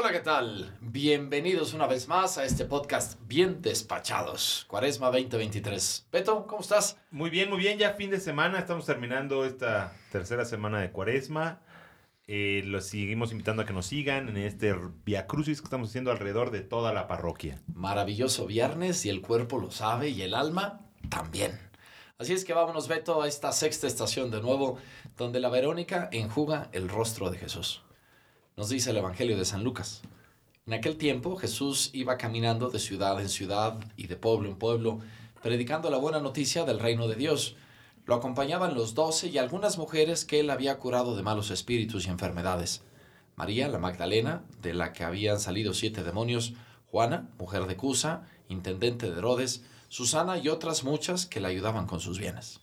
Hola, ¿qué tal? Bienvenidos una vez más a este podcast Bien Despachados, Cuaresma 2023. Beto, ¿cómo estás? Muy bien, muy bien, ya fin de semana, estamos terminando esta tercera semana de Cuaresma. Eh, los seguimos invitando a que nos sigan en este Via Crucis que estamos haciendo alrededor de toda la parroquia. Maravilloso viernes y el cuerpo lo sabe y el alma también. Así es que vámonos, Beto, a esta sexta estación de nuevo, donde la Verónica enjuga el rostro de Jesús. Nos dice el Evangelio de San Lucas. En aquel tiempo Jesús iba caminando de ciudad en ciudad y de pueblo en pueblo, predicando la buena noticia del reino de Dios. Lo acompañaban los doce y algunas mujeres que él había curado de malos espíritus y enfermedades. María, la Magdalena, de la que habían salido siete demonios, Juana, mujer de Cusa, intendente de Herodes, Susana y otras muchas que la ayudaban con sus bienes.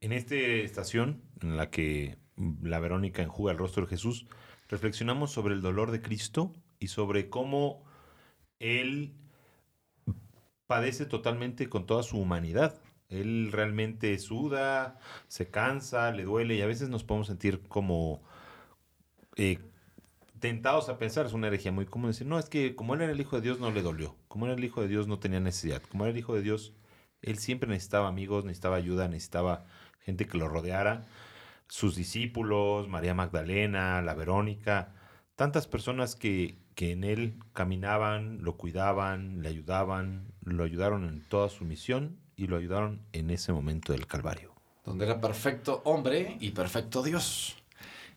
En esta estación en la que la Verónica enjuga el rostro de Jesús, reflexionamos sobre el dolor de Cristo y sobre cómo Él padece totalmente con toda su humanidad. Él realmente suda, se cansa, le duele y a veces nos podemos sentir como eh, tentados a pensar, es una herejía muy común decir, no, es que como él era el Hijo de Dios no le dolió, como era el Hijo de Dios no tenía necesidad, como era el Hijo de Dios, él siempre necesitaba amigos, necesitaba ayuda, necesitaba gente que lo rodeara sus discípulos, María Magdalena, la Verónica, tantas personas que, que en él caminaban, lo cuidaban, le ayudaban, lo ayudaron en toda su misión y lo ayudaron en ese momento del Calvario. Donde era perfecto hombre y perfecto Dios.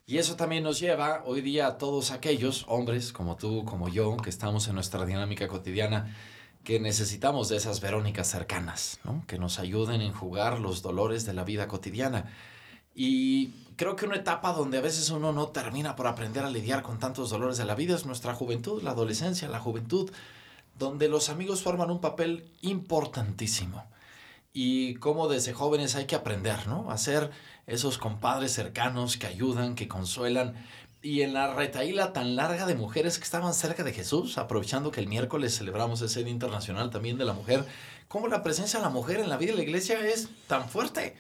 Y eso también nos lleva hoy día a todos aquellos hombres como tú, como yo, que estamos en nuestra dinámica cotidiana, que necesitamos de esas Verónicas cercanas, que nos ayuden en jugar los dolores de la vida cotidiana y creo que una etapa donde a veces uno no termina por aprender a lidiar con tantos dolores de la vida es nuestra juventud, la adolescencia, la juventud, donde los amigos forman un papel importantísimo. Y cómo desde jóvenes hay que aprender, ¿no? A ser esos compadres cercanos que ayudan, que consuelan. Y en la retaíla tan larga de mujeres que estaban cerca de Jesús, aprovechando que el miércoles celebramos ese Día Internacional también de la Mujer, cómo la presencia de la mujer en la vida de la iglesia es tan fuerte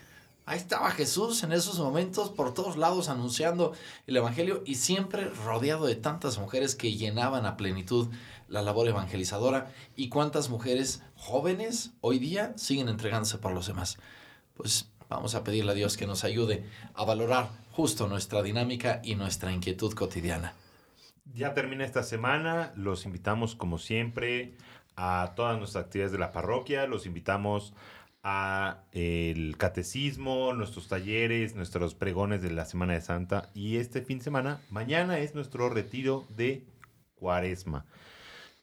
Ahí estaba Jesús en esos momentos por todos lados anunciando el Evangelio y siempre rodeado de tantas mujeres que llenaban a plenitud la labor evangelizadora y cuántas mujeres jóvenes hoy día siguen entregándose por los demás. Pues vamos a pedirle a Dios que nos ayude a valorar justo nuestra dinámica y nuestra inquietud cotidiana. Ya termina esta semana, los invitamos como siempre a todas nuestras actividades de la parroquia, los invitamos a el catecismo, nuestros talleres, nuestros pregones de la Semana de Santa. Y este fin de semana, mañana es nuestro retiro de Cuaresma.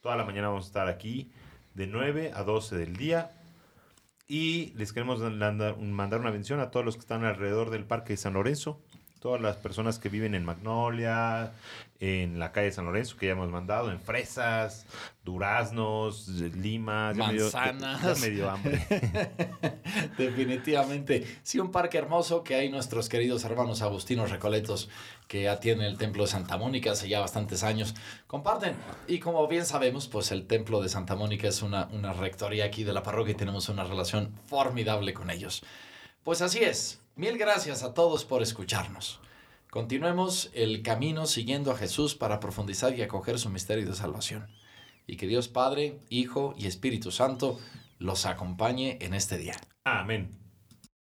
Toda la mañana vamos a estar aquí de 9 a 12 del día. Y les queremos mandar una bendición a todos los que están alrededor del Parque de San Lorenzo todas las personas que viven en Magnolia, en la calle San Lorenzo, que ya hemos mandado, en Fresas, Duraznos, Lima, manzanas. medio hambre. Definitivamente. Sí, un parque hermoso que hay nuestros queridos hermanos agustinos recoletos que atienden el templo de Santa Mónica hace ya bastantes años. Comparten. Y como bien sabemos, pues el templo de Santa Mónica es una, una rectoría aquí de la parroquia y tenemos una relación formidable con ellos. Pues así es. Mil gracias a todos por escucharnos. Continuemos el camino siguiendo a Jesús para profundizar y acoger su misterio de salvación. Y que Dios Padre, Hijo y Espíritu Santo los acompañe en este día. Amén.